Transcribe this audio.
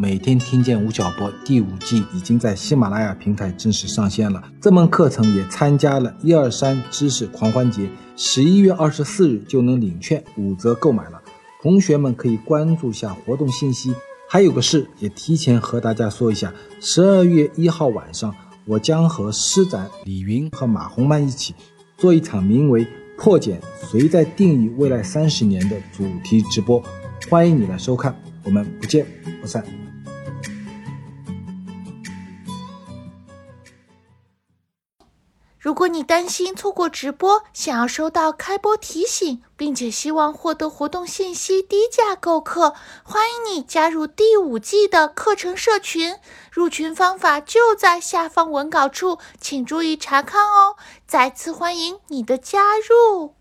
每天听见吴晓波第五季已经在喜马拉雅平台正式上线了。这门课程也参加了一二三知识狂欢节，十一月二十四日就能领券，五折购买了。同学们可以关注下活动信息。还有个事也提前和大家说一下，十二月一号晚上，我将和施展、李云和马红曼一起做一场名为。破茧，谁在定义未来三十年的主题直播？欢迎你来收看，我们不见不散。如果你担心错过直播，想要收到开播提醒，并且希望获得活动信息、低价购课，欢迎你加入第五季的课程社群。入群方法就在下方文稿处，请注意查看哦。再次欢迎你的加入。